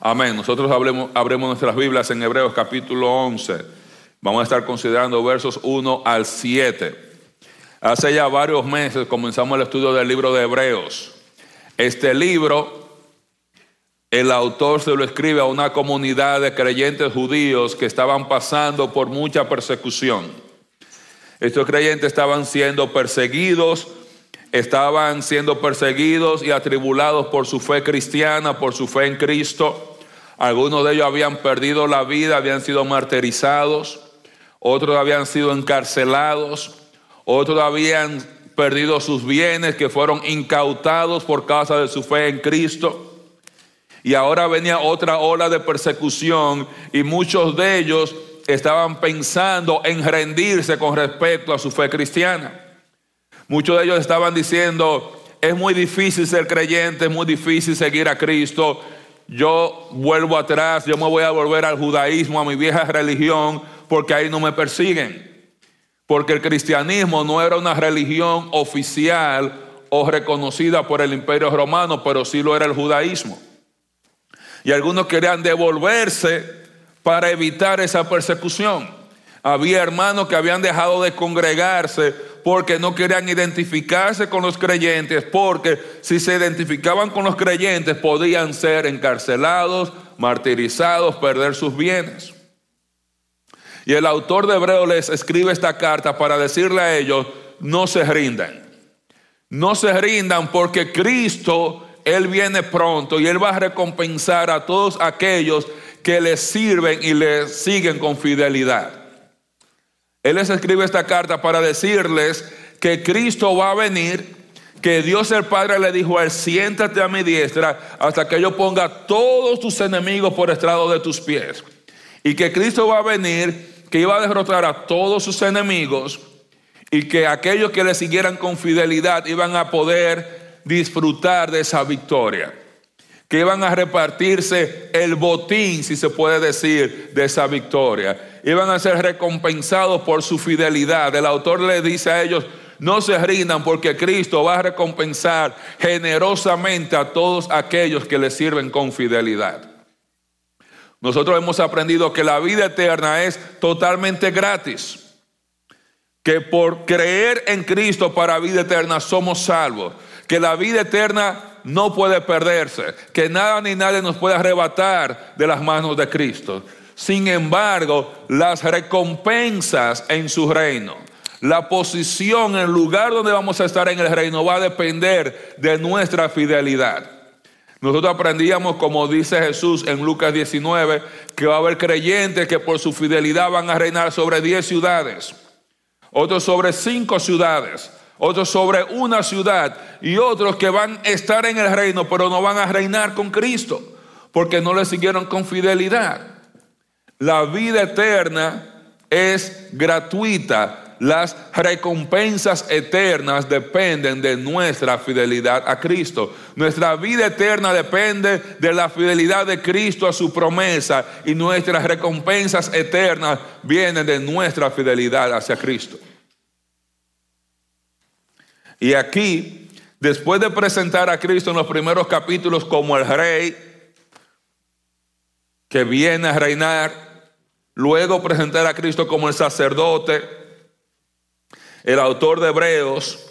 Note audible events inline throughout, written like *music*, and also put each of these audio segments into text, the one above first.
Amén. Nosotros hablemos, abremos nuestras Biblias en Hebreos capítulo 11. Vamos a estar considerando versos 1 al 7. Hace ya varios meses comenzamos el estudio del libro de Hebreos. Este libro, el autor se lo escribe a una comunidad de creyentes judíos que estaban pasando por mucha persecución. Estos creyentes estaban siendo perseguidos estaban siendo perseguidos y atribulados por su fe cristiana, por su fe en Cristo. Algunos de ellos habían perdido la vida, habían sido martirizados, otros habían sido encarcelados, otros habían perdido sus bienes que fueron incautados por causa de su fe en Cristo. Y ahora venía otra ola de persecución y muchos de ellos estaban pensando en rendirse con respecto a su fe cristiana. Muchos de ellos estaban diciendo, es muy difícil ser creyente, es muy difícil seguir a Cristo. Yo vuelvo atrás, yo me voy a volver al judaísmo, a mi vieja religión, porque ahí no me persiguen. Porque el cristianismo no era una religión oficial o reconocida por el imperio romano, pero sí lo era el judaísmo. Y algunos querían devolverse para evitar esa persecución. Había hermanos que habían dejado de congregarse porque no querían identificarse con los creyentes, porque si se identificaban con los creyentes podían ser encarcelados, martirizados, perder sus bienes. Y el autor de Hebreo les escribe esta carta para decirle a ellos, no se rindan. No se rindan porque Cristo, Él viene pronto y Él va a recompensar a todos aquellos que le sirven y le siguen con fidelidad. Él les escribe esta carta para decirles que Cristo va a venir, que Dios el Padre le dijo a él, siéntate a mi diestra hasta que yo ponga todos tus enemigos por estrado de tus pies. Y que Cristo va a venir, que iba a derrotar a todos sus enemigos y que aquellos que le siguieran con fidelidad iban a poder disfrutar de esa victoria que iban a repartirse el botín, si se puede decir, de esa victoria. Iban a ser recompensados por su fidelidad. El autor le dice a ellos, no se rindan porque Cristo va a recompensar generosamente a todos aquellos que le sirven con fidelidad. Nosotros hemos aprendido que la vida eterna es totalmente gratis. Que por creer en Cristo para vida eterna somos salvos. Que la vida eterna no puede perderse, que nada ni nadie nos puede arrebatar de las manos de Cristo. Sin embargo, las recompensas en su reino, la posición, el lugar donde vamos a estar en el reino va a depender de nuestra fidelidad. Nosotros aprendíamos, como dice Jesús en Lucas 19, que va a haber creyentes que por su fidelidad van a reinar sobre 10 ciudades, otros sobre 5 ciudades otros sobre una ciudad y otros que van a estar en el reino, pero no van a reinar con Cristo, porque no le siguieron con fidelidad. La vida eterna es gratuita. Las recompensas eternas dependen de nuestra fidelidad a Cristo. Nuestra vida eterna depende de la fidelidad de Cristo a su promesa y nuestras recompensas eternas vienen de nuestra fidelidad hacia Cristo. Y aquí, después de presentar a Cristo en los primeros capítulos como el rey que viene a reinar, luego presentar a Cristo como el sacerdote, el autor de Hebreos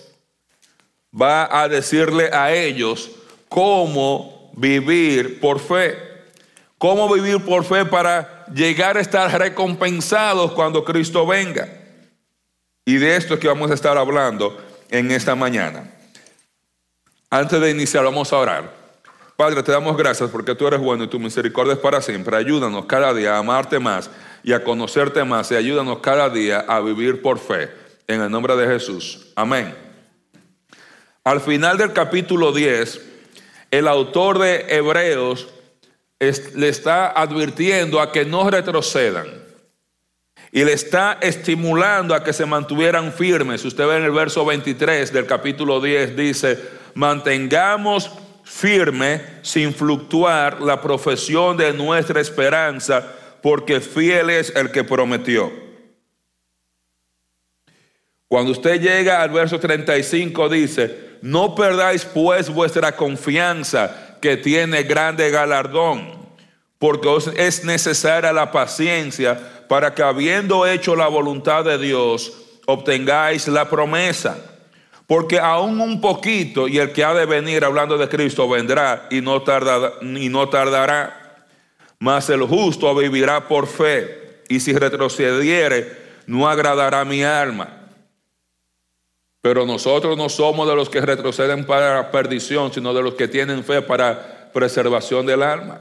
va a decirle a ellos cómo vivir por fe. Cómo vivir por fe para llegar a estar recompensados cuando Cristo venga. Y de esto es que vamos a estar hablando en esta mañana. Antes de iniciar, vamos a orar. Padre, te damos gracias porque tú eres bueno y tu misericordia es para siempre. Ayúdanos cada día a amarte más y a conocerte más y ayúdanos cada día a vivir por fe. En el nombre de Jesús. Amén. Al final del capítulo 10, el autor de Hebreos le está advirtiendo a que no retrocedan y le está estimulando a que se mantuvieran firmes. Usted ve en el verso 23 del capítulo 10, dice, mantengamos firme sin fluctuar la profesión de nuestra esperanza, porque fiel es el que prometió. Cuando usted llega al verso 35 dice, no perdáis pues vuestra confianza que tiene grande galardón porque es necesaria la paciencia para que habiendo hecho la voluntad de Dios, obtengáis la promesa. Porque aún un poquito, y el que ha de venir hablando de Cristo vendrá y no, tardará, y no tardará, mas el justo vivirá por fe, y si retrocediere, no agradará mi alma. Pero nosotros no somos de los que retroceden para perdición, sino de los que tienen fe para preservación del alma.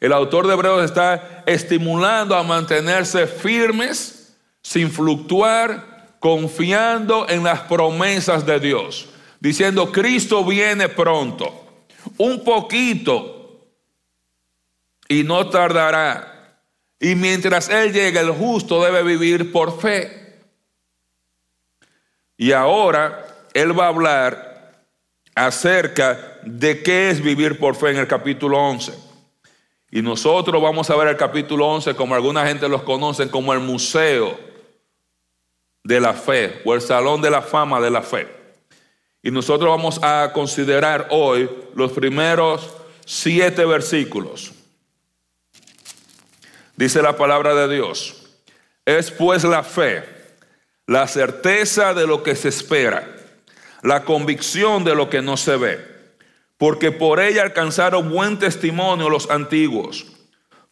El autor de Hebreos está estimulando a mantenerse firmes, sin fluctuar, confiando en las promesas de Dios, diciendo, Cristo viene pronto, un poquito, y no tardará. Y mientras Él llegue, el justo debe vivir por fe. Y ahora Él va a hablar acerca de qué es vivir por fe en el capítulo 11. Y nosotros vamos a ver el capítulo 11 como alguna gente los conoce como el museo de la fe o el salón de la fama de la fe. Y nosotros vamos a considerar hoy los primeros siete versículos. Dice la palabra de Dios. Es pues la fe la certeza de lo que se espera, la convicción de lo que no se ve, porque por ella alcanzaron buen testimonio los antiguos.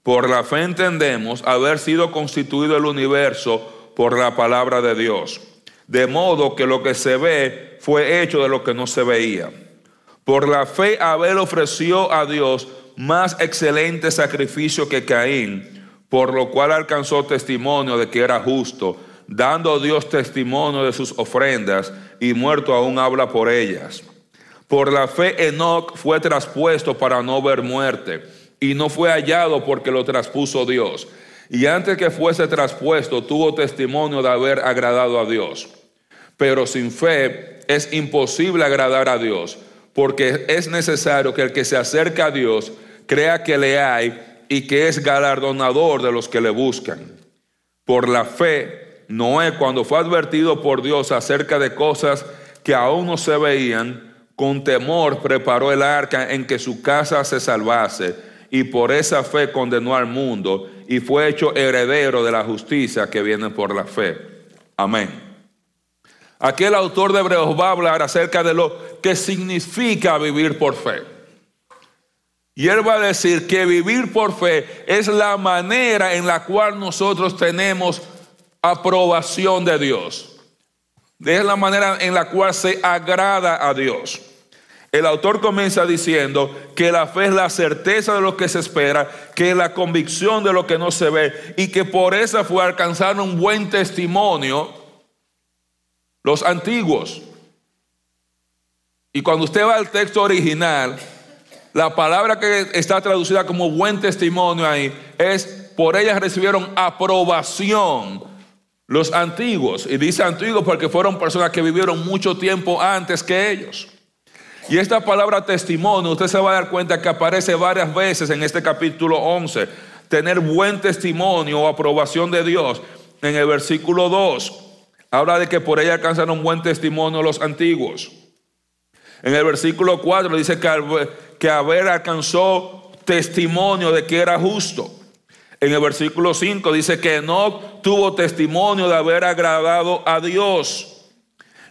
Por la fe entendemos haber sido constituido el universo por la palabra de Dios, de modo que lo que se ve fue hecho de lo que no se veía. Por la fe Abel ofreció a Dios más excelente sacrificio que Caín, por lo cual alcanzó testimonio de que era justo dando Dios testimonio de sus ofrendas, y muerto aún habla por ellas. Por la fe Enoch fue traspuesto para no ver muerte, y no fue hallado porque lo traspuso Dios. Y antes que fuese traspuesto, tuvo testimonio de haber agradado a Dios. Pero sin fe es imposible agradar a Dios, porque es necesario que el que se acerca a Dios crea que le hay y que es galardonador de los que le buscan. Por la fe Noé, cuando fue advertido por Dios acerca de cosas que aún no se veían, con temor preparó el arca en que su casa se salvase, y por esa fe condenó al mundo, y fue hecho heredero de la justicia que viene por la fe. Amén. Aquí el autor de Hebreos va a hablar acerca de lo que significa vivir por fe. Y él va a decir que vivir por fe es la manera en la cual nosotros tenemos aprobación de Dios. Es la manera en la cual se agrada a Dios. El autor comienza diciendo que la fe es la certeza de lo que se espera, que es la convicción de lo que no se ve y que por eso fue alcanzar un buen testimonio los antiguos. Y cuando usted va al texto original, la palabra que está traducida como buen testimonio ahí es por ellas recibieron aprobación los antiguos, y dice antiguos porque fueron personas que vivieron mucho tiempo antes que ellos. Y esta palabra testimonio, usted se va a dar cuenta que aparece varias veces en este capítulo 11. Tener buen testimonio o aprobación de Dios. En el versículo 2, habla de que por ella alcanzaron buen testimonio los antiguos. En el versículo 4 dice que, que haber alcanzó testimonio de que era justo. En el versículo 5 dice que no tuvo testimonio de haber agradado a Dios.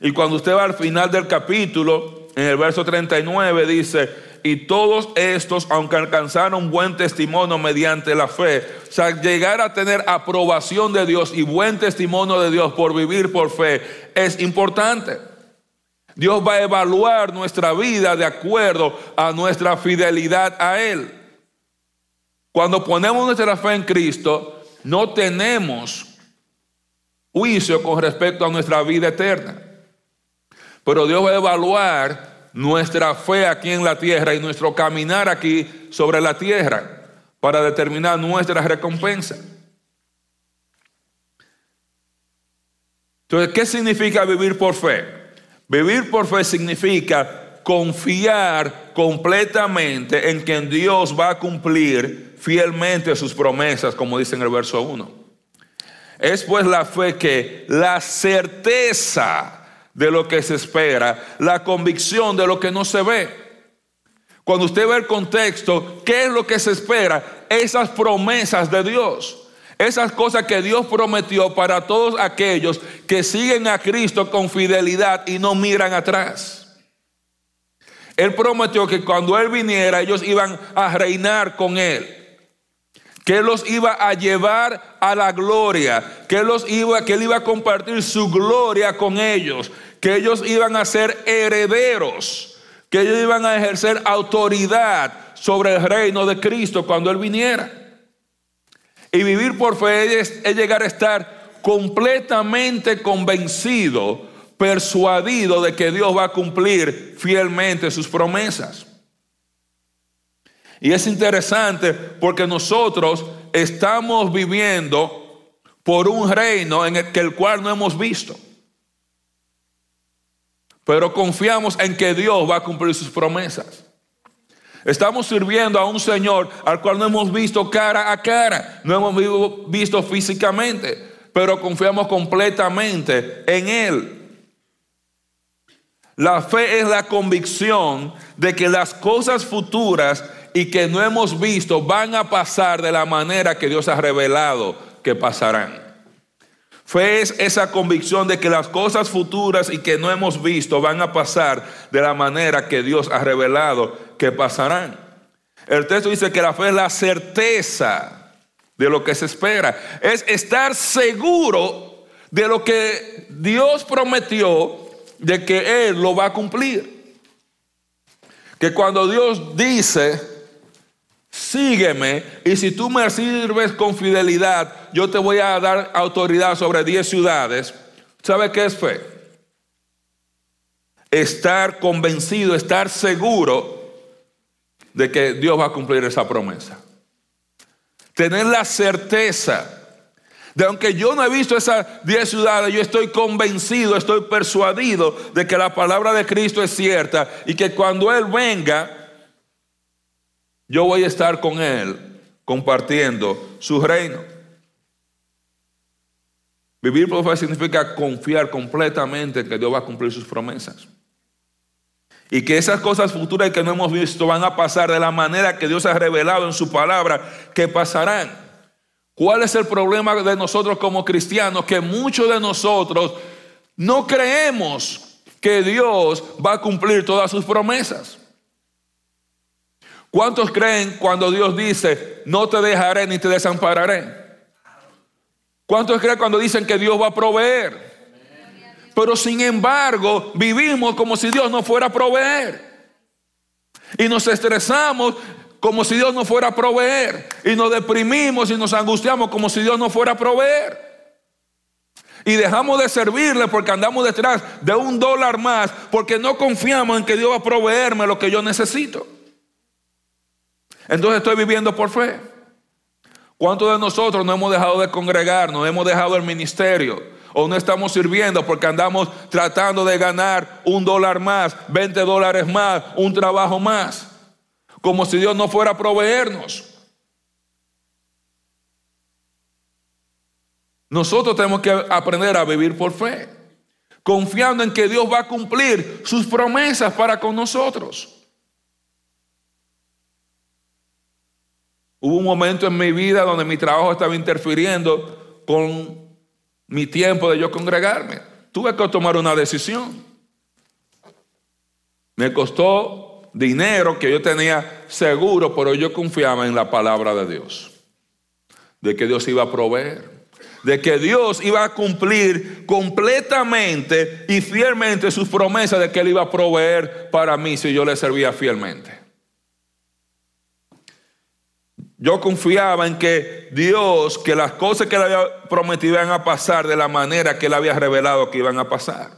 Y cuando usted va al final del capítulo, en el verso 39 dice, y todos estos, aunque alcanzaron buen testimonio mediante la fe, o sea, llegar a tener aprobación de Dios y buen testimonio de Dios por vivir por fe, es importante. Dios va a evaluar nuestra vida de acuerdo a nuestra fidelidad a Él. Cuando ponemos nuestra fe en Cristo, no tenemos juicio con respecto a nuestra vida eterna. Pero Dios va a evaluar nuestra fe aquí en la tierra y nuestro caminar aquí sobre la tierra para determinar nuestra recompensa. Entonces, ¿qué significa vivir por fe? Vivir por fe significa confiar completamente en que Dios va a cumplir fielmente sus promesas, como dice en el verso 1. Es pues la fe que la certeza de lo que se espera, la convicción de lo que no se ve. cuando usted ve el contexto, ¿qué es lo que se espera? Esas promesas de Dios. Esas cosas que Dios prometió para todos aquellos que siguen a Cristo con fidelidad y no miran atrás. Él prometió que cuando Él viniera ellos iban a reinar con Él. Que los iba a llevar a la gloria. Que los iba, que Él iba a compartir su gloria con ellos. Que ellos iban a ser herederos. Que ellos iban a ejercer autoridad sobre el reino de Cristo cuando Él viniera. Y vivir por fe es, llegar a estar completamente convencido, persuadido de que Dios va a cumplir fielmente sus promesas. Y es interesante porque nosotros estamos viviendo por un reino en el, que el cual no hemos visto. Pero confiamos en que Dios va a cumplir sus promesas. Estamos sirviendo a un Señor al cual no hemos visto cara a cara, no hemos visto físicamente, pero confiamos completamente en Él. La fe es la convicción de que las cosas futuras y que no hemos visto van a pasar de la manera que Dios ha revelado que pasarán. Fe es esa convicción de que las cosas futuras y que no hemos visto van a pasar de la manera que Dios ha revelado que pasarán. El texto dice que la fe es la certeza de lo que se espera. Es estar seguro de lo que Dios prometió, de que Él lo va a cumplir. Que cuando Dios dice, sígueme y si tú me sirves con fidelidad, yo te voy a dar autoridad sobre 10 ciudades. ¿Sabe qué es fe? Estar convencido, estar seguro de que Dios va a cumplir esa promesa. Tener la certeza de aunque yo no he visto esas 10 ciudades, yo estoy convencido, estoy persuadido de que la palabra de Cristo es cierta y que cuando Él venga, yo voy a estar con Él compartiendo su reino. Vivir por significa confiar completamente en que Dios va a cumplir sus promesas. Y que esas cosas futuras que no hemos visto van a pasar de la manera que Dios ha revelado en su palabra que pasarán. ¿Cuál es el problema de nosotros como cristianos? Que muchos de nosotros no creemos que Dios va a cumplir todas sus promesas. ¿Cuántos creen cuando Dios dice, no te dejaré ni te desampararé? ¿Cuántos creen cuando dicen que Dios va a proveer? Pero sin embargo, vivimos como si Dios no fuera a proveer. Y nos estresamos como si Dios no fuera a proveer. Y nos deprimimos y nos angustiamos como si Dios no fuera a proveer. Y dejamos de servirle porque andamos detrás de un dólar más, porque no confiamos en que Dios va a proveerme lo que yo necesito. Entonces estoy viviendo por fe. ¿Cuántos de nosotros no hemos dejado de congregar, no hemos dejado el ministerio? O no estamos sirviendo porque andamos tratando de ganar un dólar más, 20 dólares más, un trabajo más. Como si Dios no fuera a proveernos. Nosotros tenemos que aprender a vivir por fe, confiando en que Dios va a cumplir sus promesas para con nosotros. Hubo un momento en mi vida donde mi trabajo estaba interfiriendo con mi tiempo de yo congregarme. Tuve que tomar una decisión. Me costó dinero que yo tenía seguro, pero yo confiaba en la palabra de Dios. De que Dios iba a proveer. De que Dios iba a cumplir completamente y fielmente sus promesas de que Él iba a proveer para mí si yo le servía fielmente. Yo confiaba en que Dios, que las cosas que le había prometido iban a pasar de la manera que él había revelado que iban a pasar.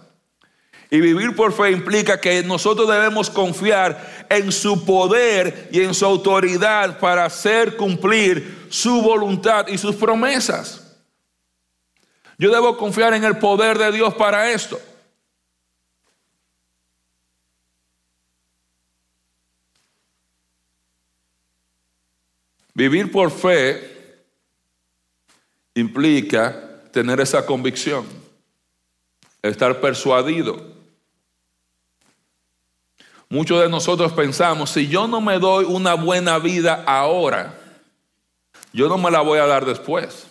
Y vivir por fe implica que nosotros debemos confiar en su poder y en su autoridad para hacer cumplir su voluntad y sus promesas. Yo debo confiar en el poder de Dios para esto. Vivir por fe implica tener esa convicción, estar persuadido. Muchos de nosotros pensamos, si yo no me doy una buena vida ahora, yo no me la voy a dar después.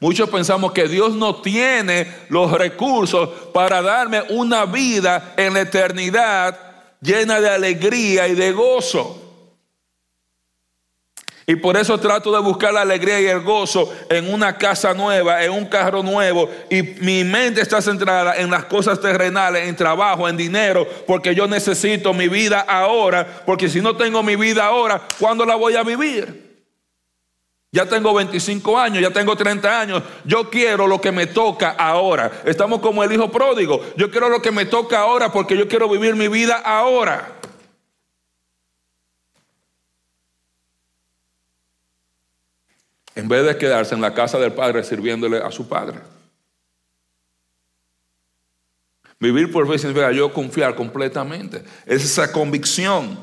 Muchos pensamos que Dios no tiene los recursos para darme una vida en la eternidad llena de alegría y de gozo. Y por eso trato de buscar la alegría y el gozo en una casa nueva, en un carro nuevo. Y mi mente está centrada en las cosas terrenales, en trabajo, en dinero, porque yo necesito mi vida ahora. Porque si no tengo mi vida ahora, ¿cuándo la voy a vivir? Ya tengo 25 años, ya tengo 30 años. Yo quiero lo que me toca ahora. Estamos como el hijo pródigo. Yo quiero lo que me toca ahora porque yo quiero vivir mi vida ahora. En vez de quedarse en la casa del Padre sirviéndole a su Padre. Vivir por fe significa yo confiar completamente. Es esa convicción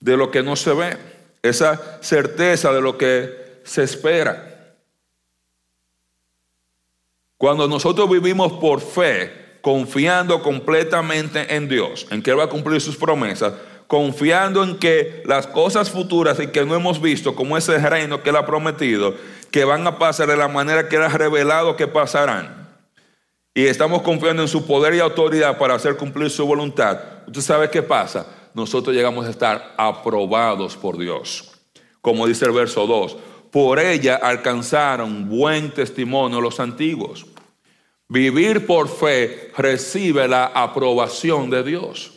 de lo que no se ve, esa certeza de lo que se espera. Cuando nosotros vivimos por fe, confiando completamente en Dios, en que Él va a cumplir sus promesas, confiando en que las cosas futuras y que no hemos visto, como ese reino que Él ha prometido, que van a pasar de la manera que Él ha revelado que pasarán. Y estamos confiando en su poder y autoridad para hacer cumplir su voluntad. ¿Usted sabe qué pasa? Nosotros llegamos a estar aprobados por Dios. Como dice el verso 2, por ella alcanzaron buen testimonio los antiguos. Vivir por fe recibe la aprobación de Dios.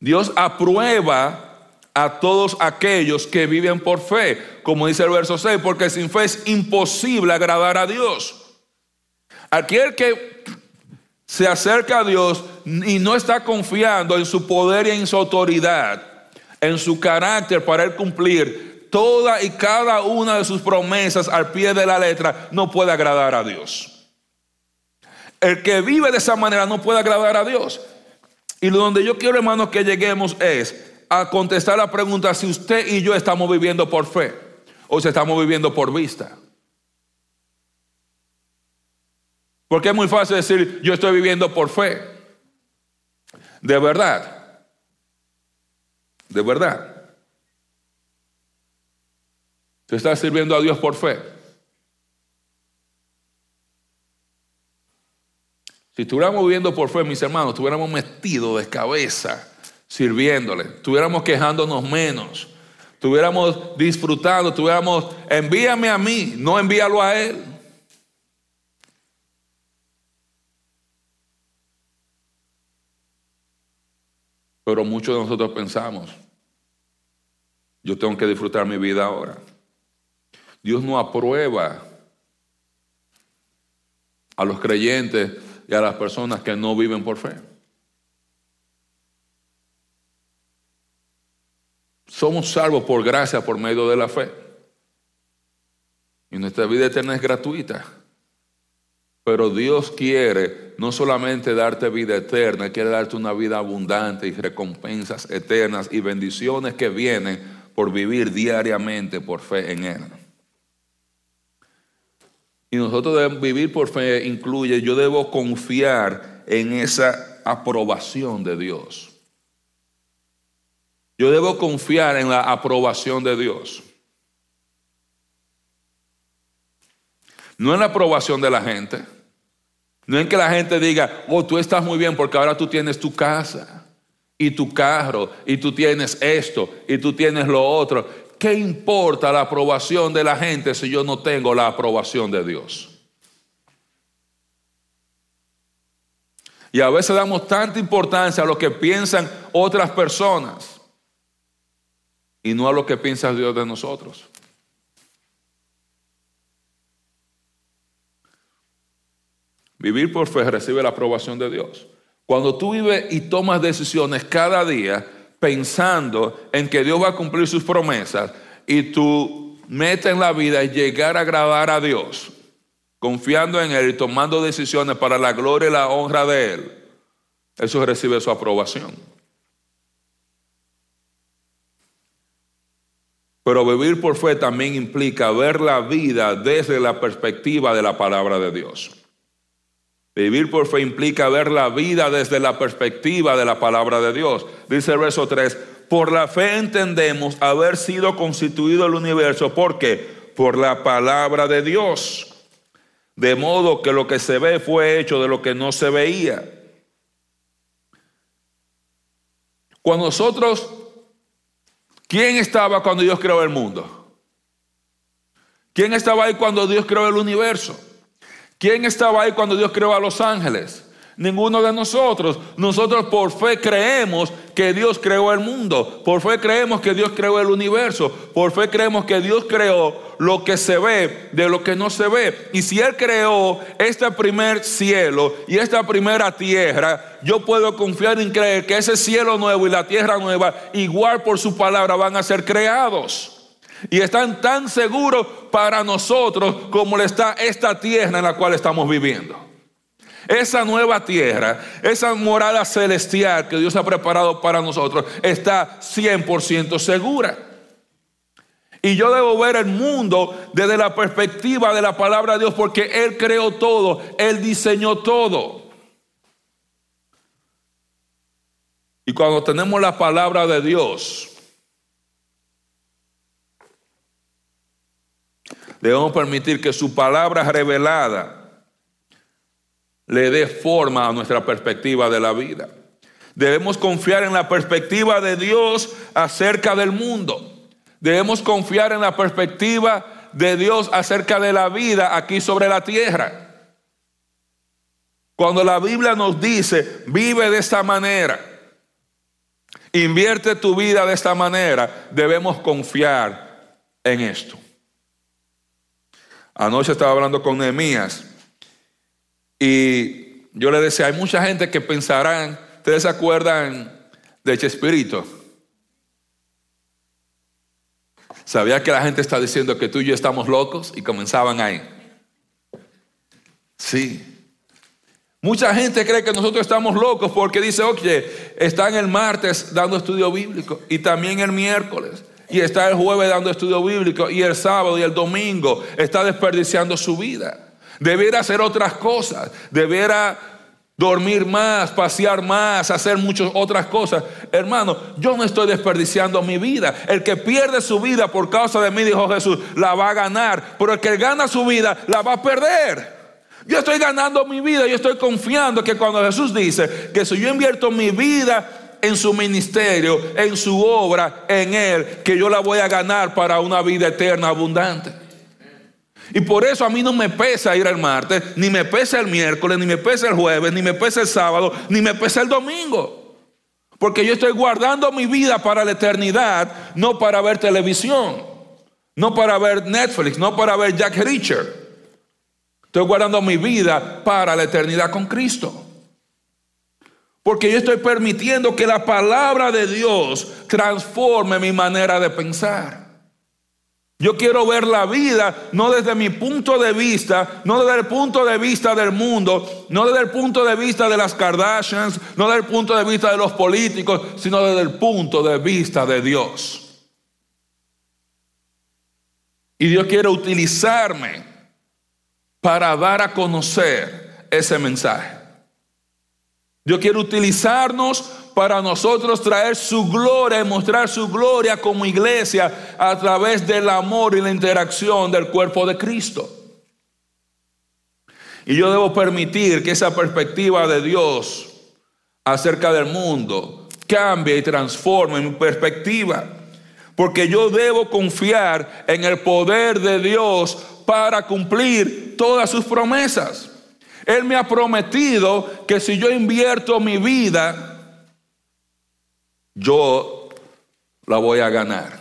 Dios aprueba a todos aquellos que viven por fe, como dice el verso 6, porque sin fe es imposible agradar a Dios. Aquel que se acerca a Dios y no está confiando en su poder y en su autoridad, en su carácter para él cumplir toda y cada una de sus promesas al pie de la letra, no puede agradar a Dios. El que vive de esa manera no puede agradar a Dios. Y donde yo quiero, hermanos, que lleguemos es a contestar la pregunta si usted y yo estamos viviendo por fe o si estamos viviendo por vista. Porque es muy fácil decir, yo estoy viviendo por fe. De verdad. De verdad. ¿Te estás sirviendo a Dios por fe? Si estuviéramos viviendo por fe, mis hermanos, estuviéramos metidos de cabeza sirviéndole, estuviéramos quejándonos menos, estuviéramos disfrutando, estuviéramos, envíame a mí, no envíalo a Él. Pero muchos de nosotros pensamos, yo tengo que disfrutar mi vida ahora. Dios no aprueba a los creyentes y a las personas que no viven por fe. Somos salvos por gracia, por medio de la fe. Y nuestra vida eterna es gratuita. Pero Dios quiere no solamente darte vida eterna, quiere darte una vida abundante y recompensas eternas y bendiciones que vienen por vivir diariamente por fe en Él. Y nosotros debemos vivir por fe incluye, yo debo confiar en esa aprobación de Dios. Yo debo confiar en la aprobación de Dios. No en la aprobación de la gente. No en que la gente diga, oh, tú estás muy bien porque ahora tú tienes tu casa y tu carro y tú tienes esto y tú tienes lo otro. ¿Qué importa la aprobación de la gente si yo no tengo la aprobación de Dios? Y a veces damos tanta importancia a lo que piensan otras personas y no a lo que piensa Dios de nosotros. Vivir por fe recibe la aprobación de Dios. Cuando tú vives y tomas decisiones cada día, pensando en que Dios va a cumplir sus promesas y tu meta en la vida es llegar a agradar a Dios, confiando en Él y tomando decisiones para la gloria y la honra de Él, eso recibe su aprobación. Pero vivir por fe también implica ver la vida desde la perspectiva de la palabra de Dios. Vivir por fe implica ver la vida desde la perspectiva de la palabra de Dios. Dice el verso 3, por la fe entendemos haber sido constituido el universo. ¿Por qué? Por la palabra de Dios. De modo que lo que se ve fue hecho de lo que no se veía. Cuando nosotros, ¿quién estaba cuando Dios creó el mundo? ¿Quién estaba ahí cuando Dios creó el universo? ¿Quién estaba ahí cuando Dios creó a los ángeles? Ninguno de nosotros. Nosotros por fe creemos que Dios creó el mundo. Por fe creemos que Dios creó el universo. Por fe creemos que Dios creó lo que se ve de lo que no se ve. Y si Él creó este primer cielo y esta primera tierra, yo puedo confiar en creer que ese cielo nuevo y la tierra nueva, igual por su palabra, van a ser creados. Y están tan seguros para nosotros como está esta tierra en la cual estamos viviendo. Esa nueva tierra, esa morada celestial que Dios ha preparado para nosotros, está 100% segura. Y yo debo ver el mundo desde la perspectiva de la palabra de Dios porque Él creó todo, Él diseñó todo. Y cuando tenemos la palabra de Dios, Debemos permitir que su palabra revelada le dé forma a nuestra perspectiva de la vida. Debemos confiar en la perspectiva de Dios acerca del mundo. Debemos confiar en la perspectiva de Dios acerca de la vida aquí sobre la tierra. Cuando la Biblia nos dice, vive de esta manera, invierte tu vida de esta manera, debemos confiar en esto. Anoche estaba hablando con Nehemías y yo le decía, hay mucha gente que pensarán, ¿ustedes se acuerdan de Chespirito? ¿Sabía que la gente está diciendo que tú y yo estamos locos? Y comenzaban ahí. Sí. Mucha gente cree que nosotros estamos locos porque dice, oye, están el martes dando estudio bíblico y también el miércoles y está el jueves dando estudio bíblico y el sábado y el domingo está desperdiciando su vida. Debiera hacer otras cosas, debiera dormir más, pasear más, hacer muchas otras cosas. Hermano, yo no estoy desperdiciando mi vida. El que pierde su vida por causa de mí, dijo Jesús, la va a ganar. Pero el que gana su vida, la va a perder. Yo estoy ganando mi vida, yo estoy confiando que cuando Jesús dice que si yo invierto mi vida en su ministerio, en su obra, en Él, que yo la voy a ganar para una vida eterna abundante. Y por eso a mí no me pesa ir el martes, ni me pesa el miércoles, ni me pesa el jueves, ni me pesa el sábado, ni me pesa el domingo. Porque yo estoy guardando mi vida para la eternidad, no para ver televisión, no para ver Netflix, no para ver Jack Reacher. Estoy guardando mi vida para la eternidad con Cristo. Porque yo estoy permitiendo que la palabra de Dios transforme mi manera de pensar. Yo quiero ver la vida no desde mi punto de vista, no desde el punto de vista del mundo, no desde el punto de vista de las Kardashians, no desde el punto de vista de los políticos, sino desde el punto de vista de Dios. Y Dios quiere utilizarme para dar a conocer ese mensaje. Dios quiere utilizarnos para nosotros traer su gloria y mostrar su gloria como iglesia a través del amor y la interacción del cuerpo de Cristo. Y yo debo permitir que esa perspectiva de Dios acerca del mundo cambie y transforme mi perspectiva. Porque yo debo confiar en el poder de Dios para cumplir todas sus promesas. Él me ha prometido que si yo invierto mi vida, yo la voy a ganar.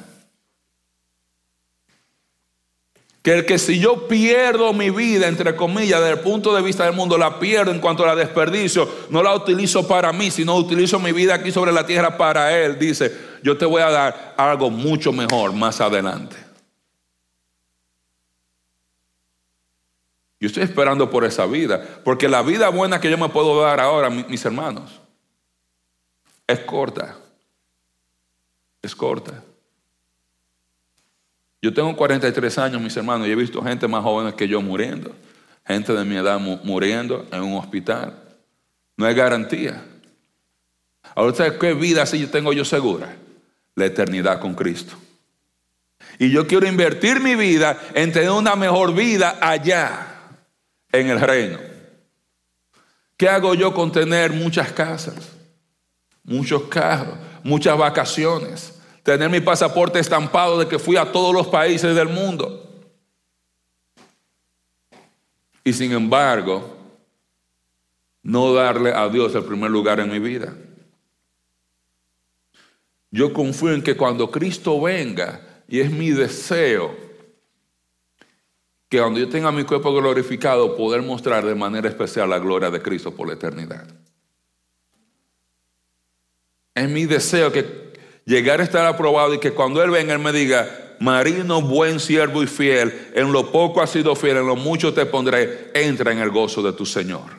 Que el que si yo pierdo mi vida, entre comillas, desde el punto de vista del mundo, la pierdo en cuanto a la desperdicio, no la utilizo para mí, sino utilizo mi vida aquí sobre la tierra para Él, dice, yo te voy a dar algo mucho mejor más adelante. Yo estoy esperando por esa vida, porque la vida buena que yo me puedo dar ahora, mis hermanos, es corta. Es corta. Yo tengo 43 años, mis hermanos, y he visto gente más joven que yo muriendo. gente de mi edad muriendo en un hospital. No hay garantía. Ahora, qué vida así tengo yo segura? La eternidad con Cristo. Y yo quiero invertir mi vida en tener una mejor vida allá, en el reino. ¿Qué hago yo con tener muchas casas, muchos carros, muchas vacaciones? Tener mi pasaporte estampado de que fui a todos los países del mundo. Y sin embargo, no darle a Dios el primer lugar en mi vida. Yo confío en que cuando Cristo venga, y es mi deseo, que cuando yo tenga mi cuerpo glorificado, poder mostrar de manera especial la gloria de Cristo por la eternidad. Es mi deseo que llegar a estar aprobado y que cuando Él venga, Él me diga, marino, buen siervo y fiel, en lo poco has sido fiel, en lo mucho te pondré, entra en el gozo de tu Señor.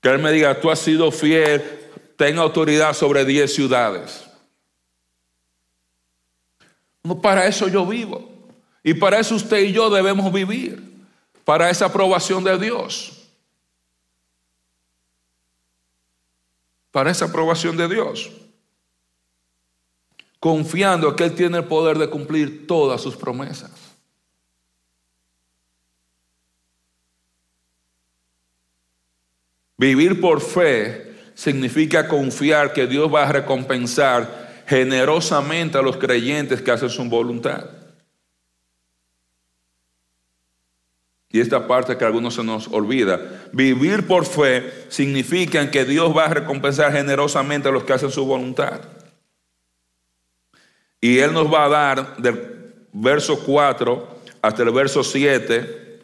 Que Él me diga, tú has sido fiel, ten autoridad sobre diez ciudades. No, para eso yo vivo. Y para eso usted y yo debemos vivir. Para esa aprobación de Dios. Para esa aprobación de Dios confiando que Él tiene el poder de cumplir todas sus promesas. Vivir por fe significa confiar que Dios va a recompensar generosamente a los creyentes que hacen su voluntad. Y esta parte que a algunos se nos olvida. Vivir por fe significa que Dios va a recompensar generosamente a los que hacen su voluntad. Y Él nos va a dar del verso 4 hasta el verso 7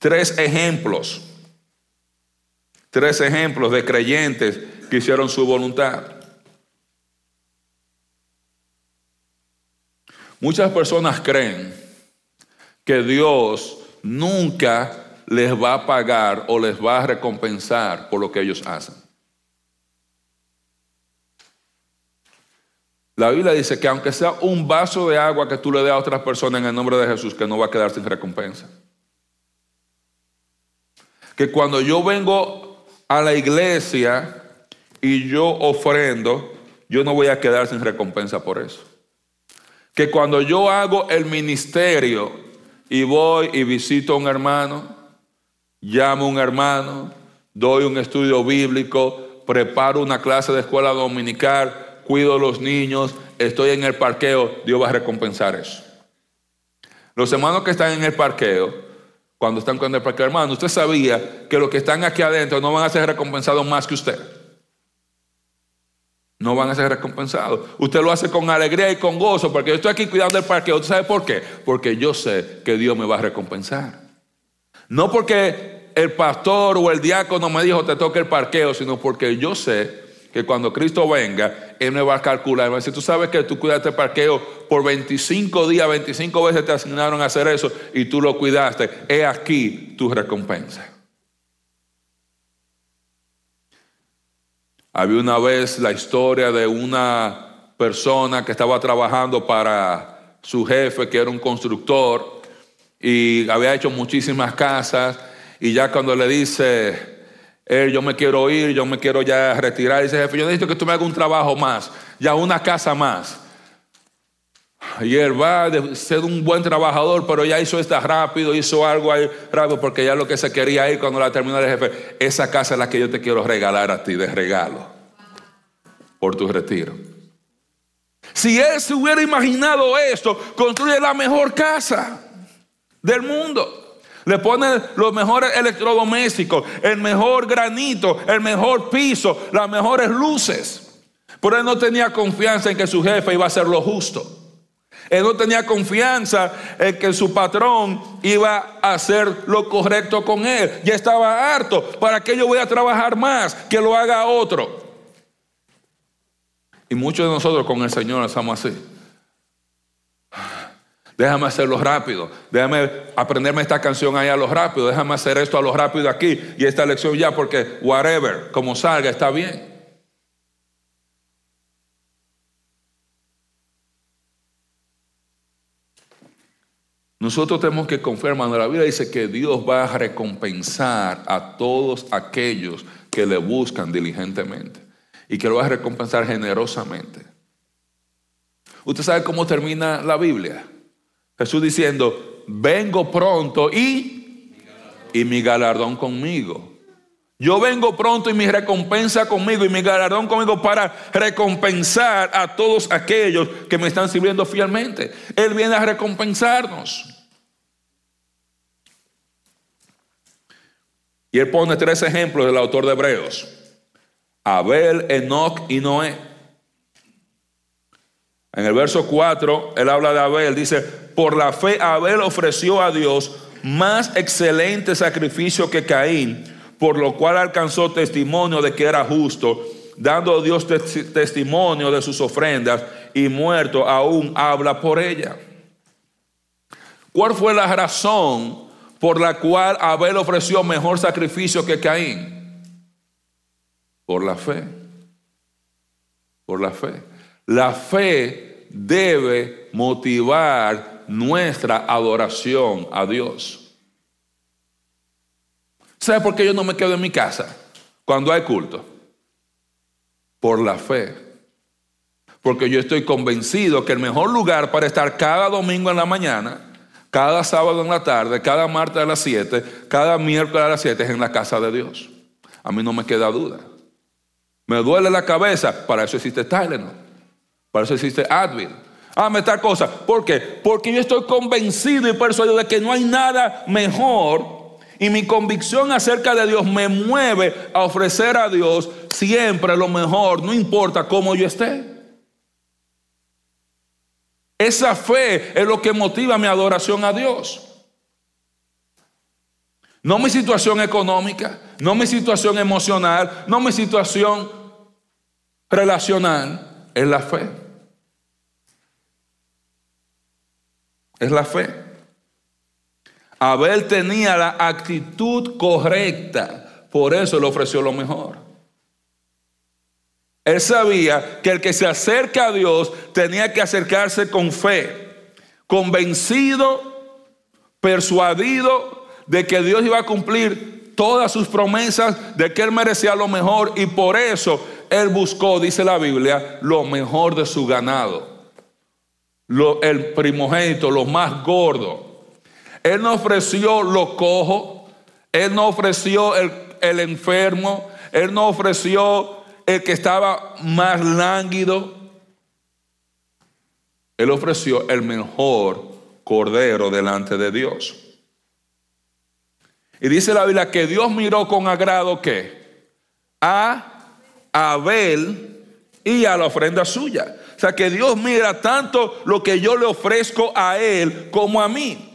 tres ejemplos. Tres ejemplos de creyentes que hicieron su voluntad. Muchas personas creen que Dios nunca les va a pagar o les va a recompensar por lo que ellos hacen. La Biblia dice que aunque sea un vaso de agua que tú le des a otras personas en el nombre de Jesús, que no va a quedar sin recompensa. Que cuando yo vengo a la iglesia y yo ofrendo, yo no voy a quedar sin recompensa por eso. Que cuando yo hago el ministerio y voy y visito a un hermano, llamo a un hermano, doy un estudio bíblico, preparo una clase de escuela dominical, cuido a los niños, estoy en el parqueo, Dios va a recompensar eso. Los hermanos que están en el parqueo, cuando están con el parqueo, hermano, usted sabía que los que están aquí adentro no van a ser recompensados más que usted. No van a ser recompensados. Usted lo hace con alegría y con gozo, porque yo estoy aquí cuidando el parqueo. ¿Usted sabe por qué? Porque yo sé que Dios me va a recompensar. No porque el pastor o el diácono me dijo te toque el parqueo, sino porque yo sé que cuando Cristo venga, Él me va a calcular. Me va a decir, tú sabes que tú cuidaste el parqueo por 25 días, 25 veces te asignaron a hacer eso y tú lo cuidaste. He aquí tu recompensa. Había una vez la historia de una persona que estaba trabajando para su jefe, que era un constructor, y había hecho muchísimas casas, y ya cuando le dice, yo me quiero ir, yo me quiero ya retirar. Dice, jefe, yo necesito que tú me hagas un trabajo más, ya una casa más. Él va a ser un buen trabajador, pero ya hizo esta rápido, hizo algo ahí rápido, porque ya lo que se quería ir cuando la terminó el jefe, esa casa es la que yo te quiero regalar a ti, de regalo, por tu retiro. Si él se hubiera imaginado esto, construye la mejor casa del mundo. Le ponen los mejores electrodomésticos, el mejor granito, el mejor piso, las mejores luces. Pero él no tenía confianza en que su jefe iba a hacer lo justo. Él no tenía confianza en que su patrón iba a hacer lo correcto con él. Ya estaba harto. ¿Para que yo voy a trabajar más? Que lo haga otro. Y muchos de nosotros con el Señor estamos así. Déjame hacerlo rápido. Déjame aprenderme esta canción ahí a lo rápido. Déjame hacer esto a lo rápido aquí y esta lección ya porque whatever, como salga, está bien. Nosotros tenemos que confiar, hermano. La Biblia dice que Dios va a recompensar a todos aquellos que le buscan diligentemente y que lo va a recompensar generosamente. ¿Usted sabe cómo termina la Biblia? Jesús diciendo, vengo pronto y, y mi galardón conmigo. Yo vengo pronto y mi recompensa conmigo y mi galardón conmigo para recompensar a todos aquellos que me están sirviendo fielmente. Él viene a recompensarnos. Y él pone tres ejemplos del autor de Hebreos. Abel, Enoch y Noé. En el verso 4, él habla de Abel, dice, por la fe Abel ofreció a Dios más excelente sacrificio que Caín por lo cual alcanzó testimonio de que era justo, dando a Dios testimonio de sus ofrendas y muerto aún habla por ella. ¿Cuál fue la razón por la cual Abel ofreció mejor sacrificio que Caín? Por la fe. Por la fe. La fe debe motivar nuestra adoración a Dios. ¿Sabe por qué yo no me quedo en mi casa cuando hay culto? Por la fe. Porque yo estoy convencido que el mejor lugar para estar cada domingo en la mañana, cada sábado en la tarde, cada martes a las 7, cada miércoles a las 7 es en la casa de Dios. A mí no me queda duda. Me duele la cabeza, para eso existe Tylenol, para eso existe Advil. Ah, me está cosa. ¿Por qué? Porque yo estoy convencido y persuadido de que no hay nada mejor y mi convicción acerca de Dios me mueve a ofrecer a Dios siempre lo mejor, no importa cómo yo esté. Esa fe es lo que motiva mi adoración a Dios. No mi situación económica, no mi situación emocional, no mi situación relacional, es la fe. Es la fe. Abel tenía la actitud correcta, por eso le ofreció lo mejor. Él sabía que el que se acerca a Dios tenía que acercarse con fe, convencido, persuadido de que Dios iba a cumplir todas sus promesas, de que él merecía lo mejor y por eso él buscó, dice la Biblia, lo mejor de su ganado, el primogénito, lo más gordo. Él no ofreció lo cojo, Él no ofreció el, el enfermo, Él no ofreció el que estaba más lánguido. Él ofreció el mejor cordero delante de Dios. Y dice la Biblia que Dios miró con agrado que a Abel y a la ofrenda suya. O sea que Dios mira tanto lo que yo le ofrezco a él como a mí.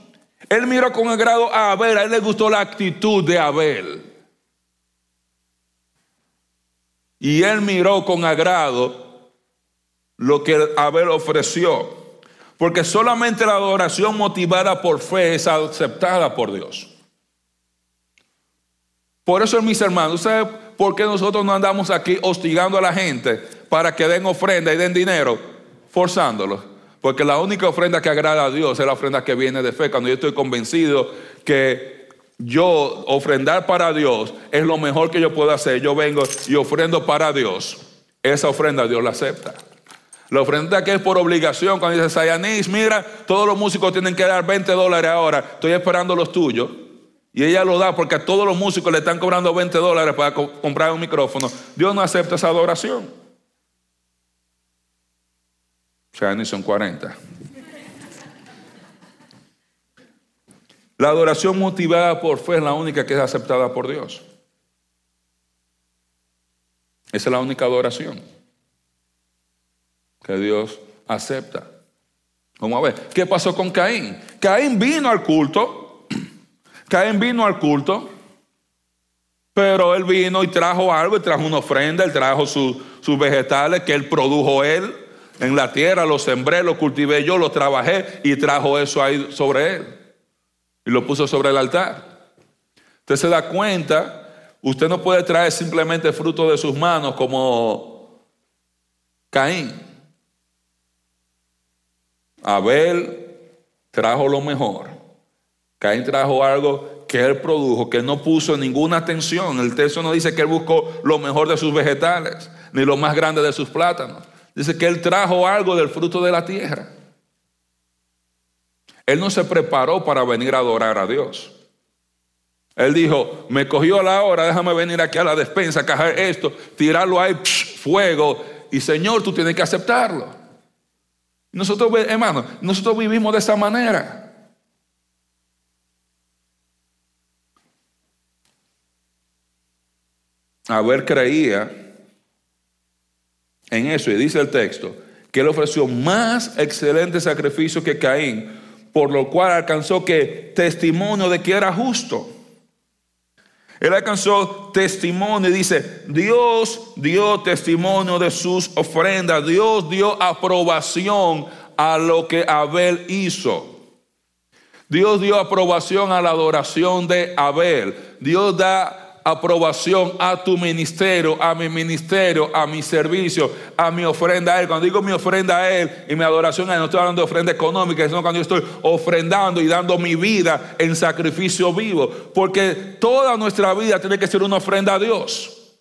Él miró con agrado a Abel, a él le gustó la actitud de Abel. Y él miró con agrado lo que Abel ofreció. Porque solamente la adoración motivada por fe es aceptada por Dios. Por eso, mis hermanos, ¿sabe por qué nosotros no andamos aquí hostigando a la gente para que den ofrenda y den dinero? Forzándolos. Porque la única ofrenda que agrada a Dios es la ofrenda que viene de fe. Cuando yo estoy convencido que yo ofrendar para Dios es lo mejor que yo puedo hacer, yo vengo y ofrendo para Dios. Esa ofrenda Dios la acepta. La ofrenda que es por obligación, cuando dice Sayanis, mira, todos los músicos tienen que dar 20 dólares ahora, estoy esperando los tuyos. Y ella lo da porque a todos los músicos le están cobrando 20 dólares para comprar un micrófono. Dios no acepta esa adoración. Ni son 40. La adoración motivada por fe es la única que es aceptada por Dios. Esa es la única adoración que Dios acepta. Vamos a ver, ¿qué pasó con Caín? Caín vino al culto, *clears throat* Caín vino al culto, pero él vino y trajo algo, y trajo una ofrenda, él trajo sus vegetales que él produjo él. En la tierra lo sembré, lo cultivé yo, lo trabajé y trajo eso ahí sobre él. Y lo puso sobre el altar. Usted se da cuenta, usted no puede traer simplemente fruto de sus manos como Caín. Abel trajo lo mejor. Caín trajo algo que él produjo, que no puso ninguna atención. El texto no dice que él buscó lo mejor de sus vegetales, ni lo más grande de sus plátanos. Dice que él trajo algo del fruto de la tierra. Él no se preparó para venir a adorar a Dios. Él dijo, me cogió la hora, déjame venir aquí a la despensa, cajar esto, tirarlo ahí, fuego, y Señor, tú tienes que aceptarlo. Nosotros, hermano, nosotros vivimos de esa manera. Abel creía en eso, y dice el texto, que él ofreció más excelente sacrificio que Caín, por lo cual alcanzó que testimonio de que era justo. Él alcanzó testimonio y dice, Dios dio testimonio de sus ofrendas, Dios dio aprobación a lo que Abel hizo. Dios dio aprobación a la adoración de Abel. Dios da aprobación a tu ministerio, a mi ministerio, a mi servicio, a mi ofrenda a Él. Cuando digo mi ofrenda a Él y mi adoración a Él, no estoy hablando de ofrenda económica, sino cuando yo estoy ofrendando y dando mi vida en sacrificio vivo. Porque toda nuestra vida tiene que ser una ofrenda a Dios.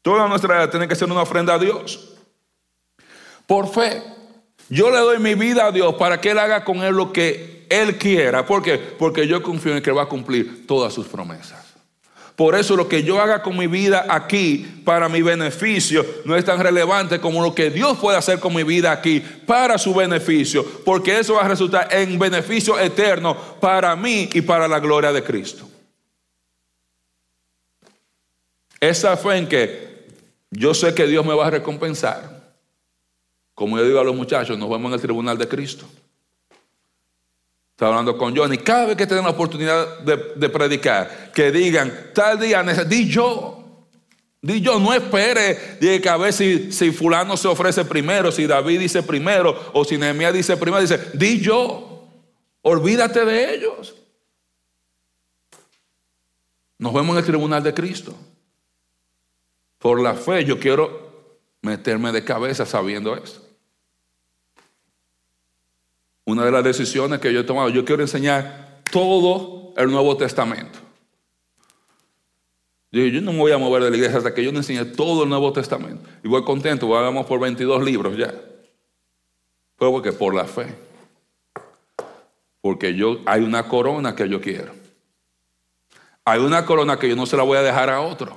Toda nuestra vida tiene que ser una ofrenda a Dios. Por fe. Yo le doy mi vida a Dios para que Él haga con Él lo que él quiera. ¿Por qué? Porque yo confío en que va a cumplir todas sus promesas. Por eso lo que yo haga con mi vida aquí para mi beneficio no es tan relevante como lo que Dios puede hacer con mi vida aquí para su beneficio, porque eso va a resultar en beneficio eterno para mí y para la gloria de Cristo. Esa fe en que yo sé que Dios me va a recompensar. Como yo digo a los muchachos, nos vemos en el tribunal de Cristo. Estaba hablando con Johnny. Cada vez que tengan la oportunidad de, predicar, que digan, tal día, di yo. Di yo, no espere de que a ver si, si fulano se ofrece primero, si David dice primero, o si Nehemías dice primero, dice, di yo. Olvídate de ellos. Nos vemos en el tribunal de Cristo. Por la fe yo quiero meterme de cabeza sabiendo esto una de las decisiones que yo he tomado, yo quiero enseñar todo el Nuevo Testamento. Yo, no me voy a mover de la iglesia hasta que yo no enseñe todo el Nuevo Testamento. Y voy contento, vamos por 22 libros ya. Pero porque por la fe. Porque yo hay una corona que yo quiero. Hay una corona que yo no se la voy a dejar a otro.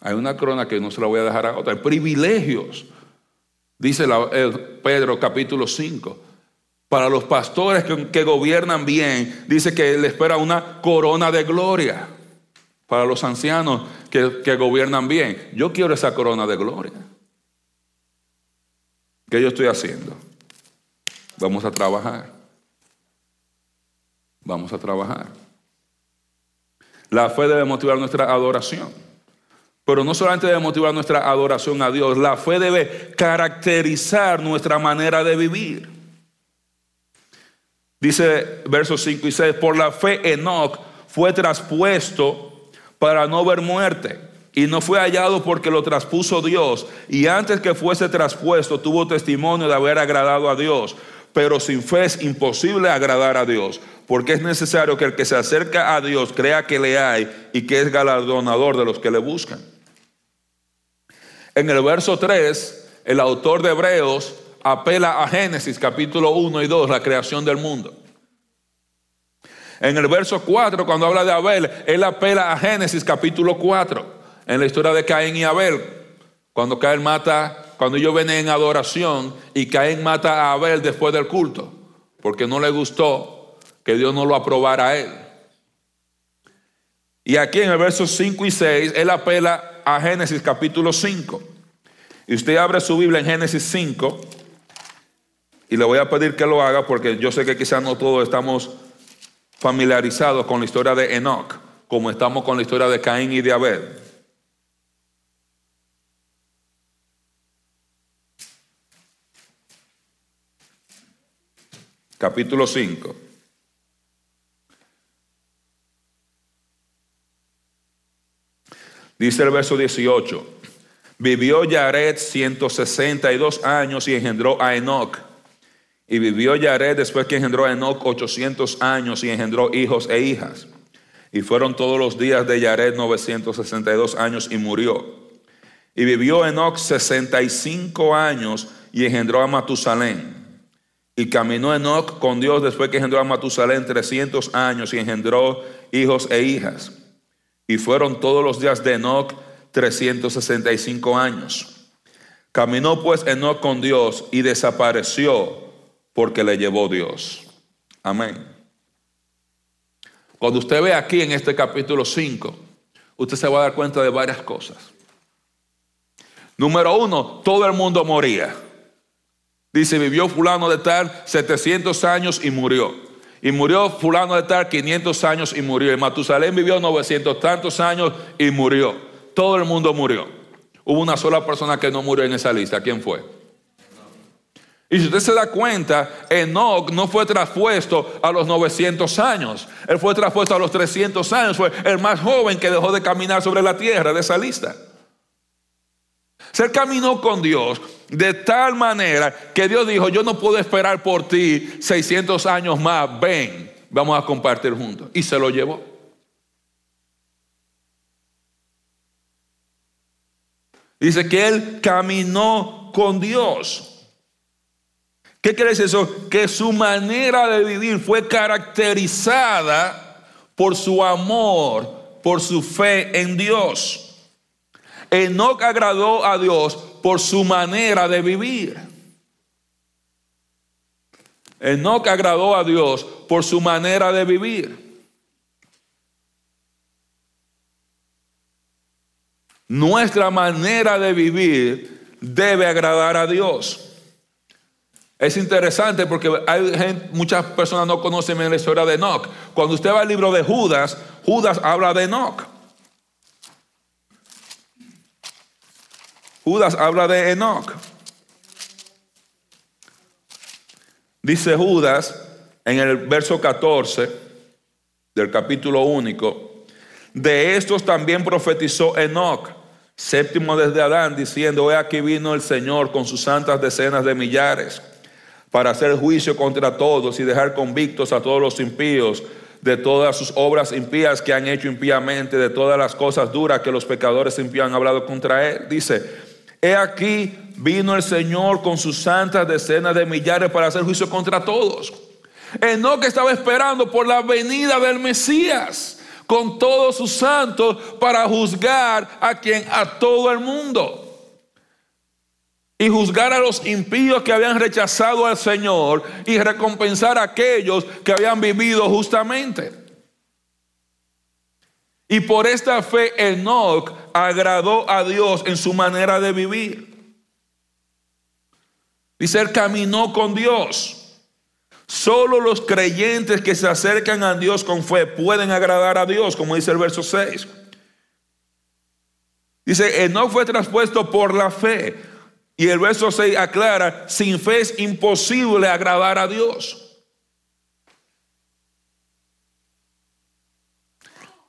Hay una corona que yo no se la voy a dejar a otro. Hay privilegios Dice Pedro capítulo 5. Para los pastores que, gobiernan bien, dice que le espera una corona de gloria. Para los ancianos que, que gobiernan bien. Yo quiero esa corona de gloria. ¿Qué yo estoy haciendo? Vamos a trabajar. Vamos a trabajar. La fe debe motivar nuestra adoración. Pero no solamente debe motivar nuestra adoración a Dios, la fe debe caracterizar nuestra manera de vivir. Dice versos 5 y 6, por la fe Enoch fue traspuesto para no ver muerte y no fue hallado porque lo traspuso Dios y antes que fuese traspuesto tuvo testimonio de haber agradado a Dios. Pero sin fe es imposible agradar a Dios, porque es necesario que el que se acerca a Dios crea que le hay y que es galardonador de los que le buscan. En el verso 3, el autor de Hebreos apela a Génesis capítulo 1 y 2, la creación del mundo. En el verso 4, cuando habla de Abel, él apela a Génesis capítulo 4, en la historia de Caín y Abel, cuando Caín mata, cuando ellos ven en adoración y Caín mata a Abel después del culto, porque no le gustó que Dios no lo aprobara a él. Y aquí en el verso 5 y 6, él apela a Génesis capítulo 5. Y usted abre su Biblia en Génesis 5 y le voy a pedir que lo haga porque yo sé que quizás no todos estamos familiarizados con la historia de Enoch, como estamos con la historia de Caín y de Abel. Capítulo 5. Dice el verso 18, vivió Yared 162 años y engendró a Enoch. Y vivió Yared después que engendró a Enoch 800 años y engendró hijos e hijas. Y fueron todos los días de Yared 962 años y murió. Y vivió Enoch 65 años y engendró a Matusalén. Y caminó Enoch con Dios después que engendró a Matusalén 300 años y engendró hijos e hijas. Y fueron todos los días de Enoch 365 años. Caminó pues Enoch con Dios y desapareció porque le llevó Dios. Amén. Cuando usted ve aquí en este capítulo 5, usted se va a dar cuenta de varias cosas. Número uno, todo el mundo moría. Dice, vivió fulano de tal 700 años y murió. Y murió fulano de tal 500 años y murió. Y Matusalén vivió 900 tantos años y murió. Todo el mundo murió. Hubo una sola persona que no murió en esa lista. ¿Quién fue? Y si usted se da cuenta, Enoch no fue traspuesto a los 900 años. Él fue traspuesto a los 300 años. Fue el más joven que dejó de caminar sobre la tierra de esa lista. Se caminó con Dios de tal manera que Dios dijo, yo no puedo esperar por ti 600 años más, ven, vamos a compartir juntos. Y se lo llevó. Dice que él caminó con Dios. ¿Qué quiere decir eso? Que su manera de vivir fue caracterizada por su amor, por su fe en Dios. Enoch agradó a Dios por su manera de vivir. Enoch agradó a Dios por su manera de vivir. Nuestra manera de vivir debe agradar a Dios. Es interesante porque hay muchas personas no conocen la historia de Enoch. Cuando usted va al libro de Judas, Judas habla de Enoch. Judas habla de Enoch. Dice Judas en el verso 14 del capítulo único, de estos también profetizó Enoch, séptimo desde Adán, diciendo, he aquí vino el Señor con sus santas decenas de millares para hacer juicio contra todos y dejar convictos a todos los impíos de todas sus obras impías que han hecho impíamente, de todas las cosas duras que los pecadores impíos han hablado contra él. Dice, He aquí vino el Señor con sus santas decenas de millares para hacer juicio contra todos. que estaba esperando por la venida del Mesías con todos sus santos para juzgar a quien a todo el mundo. Y juzgar a los impíos que habían rechazado al Señor y recompensar a aquellos que habían vivido justamente. Y por esta fe Enoch agradó a Dios en su manera de vivir. Dice, él caminó con Dios. Solo los creyentes que se acercan a Dios con fe pueden agradar a Dios, como dice el verso 6. Dice, Enoch fue traspuesto por la fe. Y el verso 6 aclara, sin fe es imposible agradar a Dios.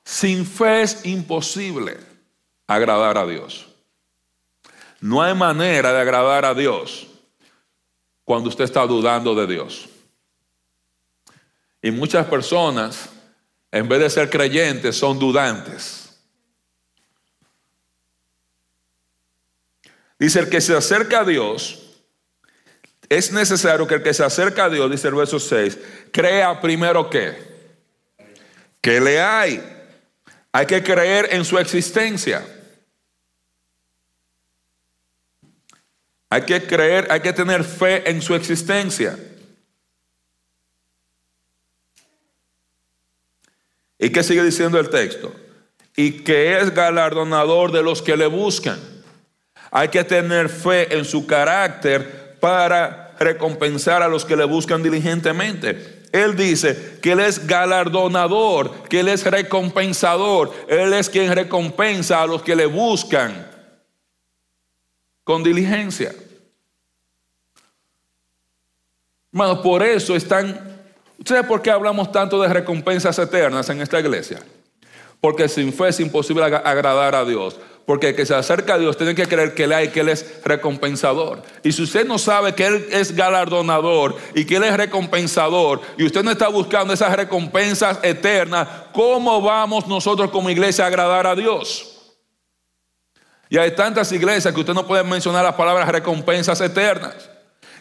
Sin fe es imposible agradar a Dios. No hay manera de agradar a Dios cuando usted está dudando de Dios. Y muchas personas, en vez de ser creyentes, son dudantes. Dice el que se acerca a Dios, es necesario que el que se acerca a Dios, dice el verso 6, crea primero que, que le hay hay que creer en su existencia. Hay que creer, hay que tener fe en su existencia. ¿Y qué sigue diciendo el texto? Y que es galardonador de los que le buscan. Hay que tener fe en su carácter para recompensar a los que le buscan diligentemente. Él dice que Él es galardonador, que Él es recompensador. Él es quien recompensa a los que le buscan con diligencia. Hermano, por eso están... ¿Ustedes por qué hablamos tanto de recompensas eternas en esta iglesia? Porque sin fe es imposible agradar a Dios. Porque el que se acerca a Dios tiene que creer que Él hay, que Él es recompensador. Y si usted no sabe que Él es galardonador y que Él es recompensador, y usted no está buscando esas recompensas eternas, ¿cómo vamos nosotros como iglesia a agradar a Dios? Y hay tantas iglesias que usted no puede mencionar las palabras recompensas eternas.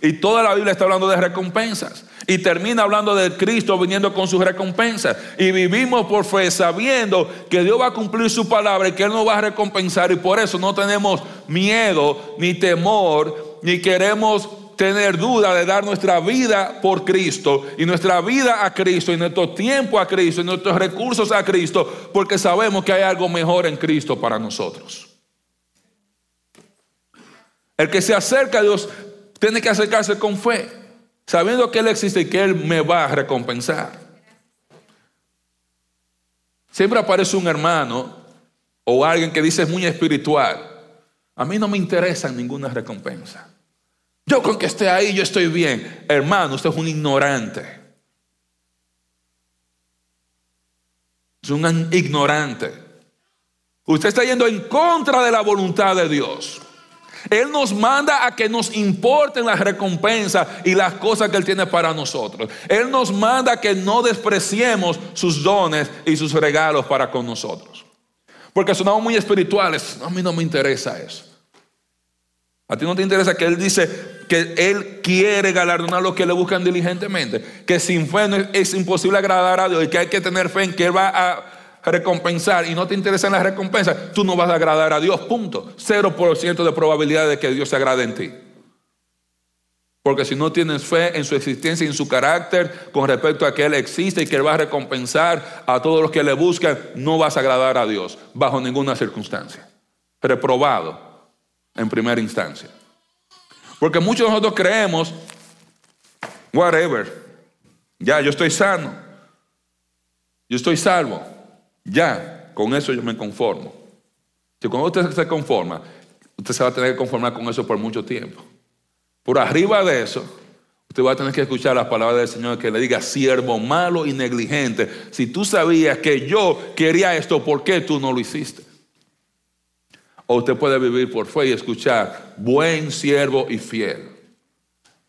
Y toda la Biblia está hablando de recompensas. Y termina hablando de Cristo viniendo con sus recompensas. Y vivimos por fe sabiendo que Dios va a cumplir su palabra y que Él nos va a recompensar. Y por eso no tenemos miedo ni temor, ni queremos tener duda de dar nuestra vida por Cristo y nuestra vida a Cristo y nuestro tiempo a Cristo y nuestros recursos a Cristo, porque sabemos que hay algo mejor en Cristo para nosotros. El que se acerca a Dios tiene que acercarse con fe, sabiendo que Él existe y que Él me va a recompensar. Siempre aparece un hermano o alguien que dice es muy espiritual. A mí no me interesa ninguna recompensa. Yo con que esté ahí, yo estoy bien. Hermano, usted es un ignorante. Es un ignorante. Usted está yendo en contra de la voluntad de Dios. Él nos manda a que nos importen las recompensas y las cosas que Él tiene para nosotros. Él nos manda a que no despreciemos sus dones y sus regalos para con nosotros. Porque sonamos muy espirituales. A mí no me interesa eso. A ti no te interesa que Él dice que Él quiere galardonar lo que le buscan diligentemente. Que sin fe es imposible agradar a Dios y que hay que tener fe en que Él va a recompensar y no te interesan las recompensas, tú no vas a agradar a Dios, punto. 0% de probabilidad de que Dios se agrade en ti. Porque si no tienes fe en su existencia y en su carácter con respecto a que Él existe y que Él va a recompensar a todos los que le buscan, no vas a agradar a Dios bajo ninguna circunstancia. Reprobado en primera instancia. Porque muchos de nosotros creemos, whatever, ya yo estoy sano, yo estoy salvo. Ya, con eso yo me conformo. Si cuando usted se conforma, usted se va a tener que conformar con eso por mucho tiempo. Por arriba de eso, usted va a tener que escuchar las palabras del Señor que le diga, siervo malo y negligente, si tú sabías que yo quería esto, ¿por qué tú no lo hiciste? O usted puede vivir por fe y escuchar, buen siervo y fiel.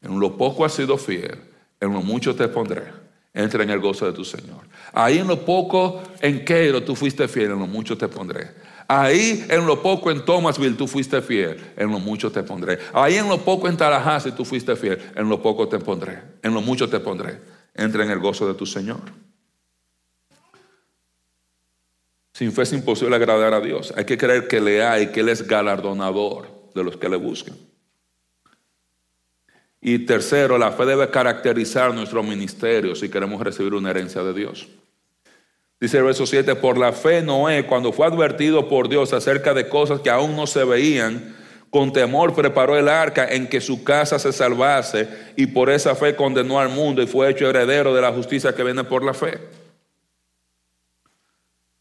En lo poco has sido fiel, en lo mucho te pondré entra en el gozo de tu Señor. Ahí en lo poco en Keiro tú fuiste fiel, en lo mucho te pondré. Ahí en lo poco en Thomasville tú fuiste fiel, en lo mucho te pondré. Ahí en lo poco en Tallahassee tú fuiste fiel, en lo poco te pondré, en lo mucho te pondré. Entra en el gozo de tu Señor. Sin fe es imposible agradar a Dios. Hay que creer que le hay, que Él es galardonador de los que le buscan. Y tercero, la fe debe caracterizar nuestro ministerio si queremos recibir una herencia de Dios. Dice el verso 7, por la fe Noé, cuando fue advertido por Dios acerca de cosas que aún no se veían, con temor preparó el arca en que su casa se salvase y por esa fe condenó al mundo y fue hecho heredero de la justicia que viene por la fe.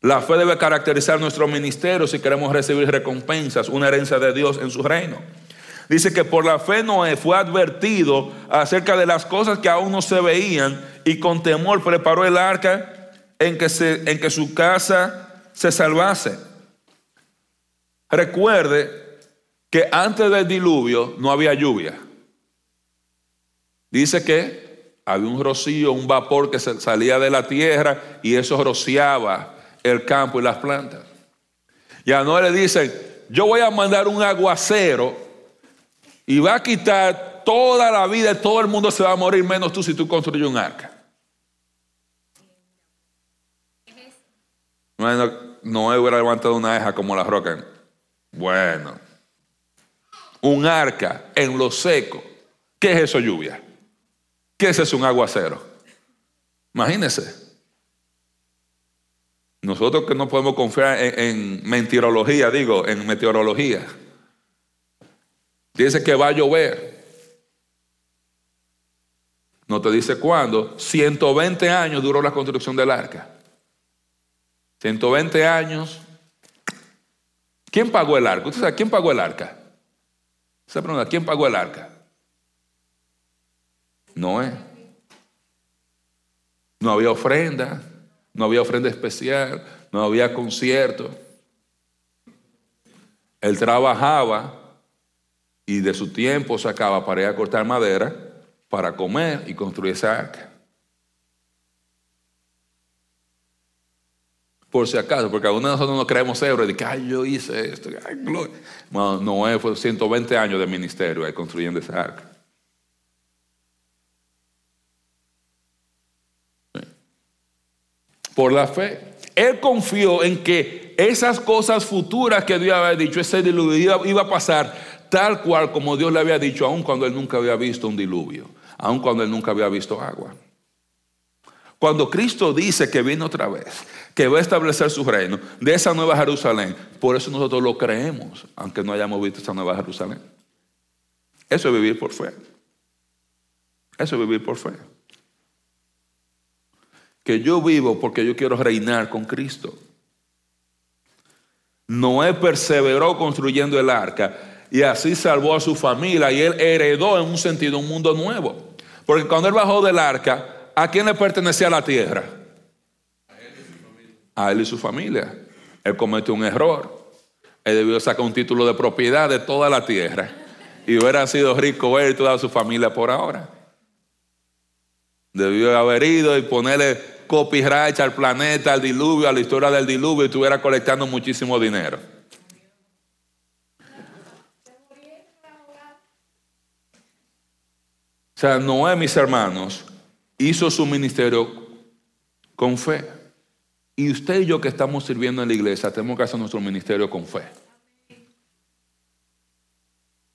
La fe debe caracterizar nuestro ministerio si queremos recibir recompensas, una herencia de Dios en su reino. Dice que por la fe Noé fue advertido acerca de las cosas que aún no se veían y con temor preparó el arca en que, en que su casa se salvase. Recuerde que antes del diluvio no había lluvia. Dice que había un rocío, un vapor que salía de la tierra y eso rociaba el campo y las plantas. Y a Noé le dicen, yo voy a mandar un aguacero y va a quitar toda la vida, todo el mundo se va a morir, menos tú si tú construyes un arca. No, no hubiera levantado una eja como la roca. Bueno, un arca en lo seco. ¿Qué es eso, lluvia? ¿Qué es eso, un aguacero? Imagínense. Nosotros que no podemos confiar en, en mentirología, digo, en meteorología. Dice que va a llover. No te dice cuándo. 120 años duró la construcción del arca. 120 años. ¿Quién pagó el arca? ¿Usted sabe quién pagó el arca? Se pregunta, ¿quién pagó el arca? Noé. No había ofrenda, no había ofrenda especial, no había concierto. Él trabajaba y de su tiempo sacaba para ir a cortar madera, para comer y construir esa arca. Por si acaso, porque algunos de nosotros no creemos héroes de que ay, yo hice esto. Ay, gloria. No, Noé fue 120 años de ministerio ahí construyendo esa arca. Por la fe. Él confió en que esas cosas futuras que Dios había dicho, ese diluvio iba a pasar tal cual como Dios le había dicho, aun cuando él nunca había visto un diluvio, aun cuando él nunca había visto agua. Cuando Cristo dice que viene otra vez, que va a establecer su reino de esa nueva Jerusalén, por eso nosotros lo creemos, aunque no hayamos visto esa nueva Jerusalén. Eso es vivir por fe. Eso es vivir por fe. Que yo vivo porque yo quiero reinar con Cristo. Noé perseveró construyendo el arca y así salvó a su familia y él heredó en un sentido un mundo nuevo. Porque cuando él bajó del arca, ¿a quién le pertenecía la tierra? A él y su familia. Él cometió un error. Él debió sacar un título de propiedad de toda la tierra y hubiera sido rico él y toda su familia por ahora. Debió haber ido y ponerle copyright al planeta, al diluvio, a la historia del diluvio y estuviera colectando muchísimo dinero. Sea, Noé, mis hermanos, hizo su ministerio con fe. Y usted y yo que estamos sirviendo en la iglesia, tenemos que hacer nuestro ministerio con fe.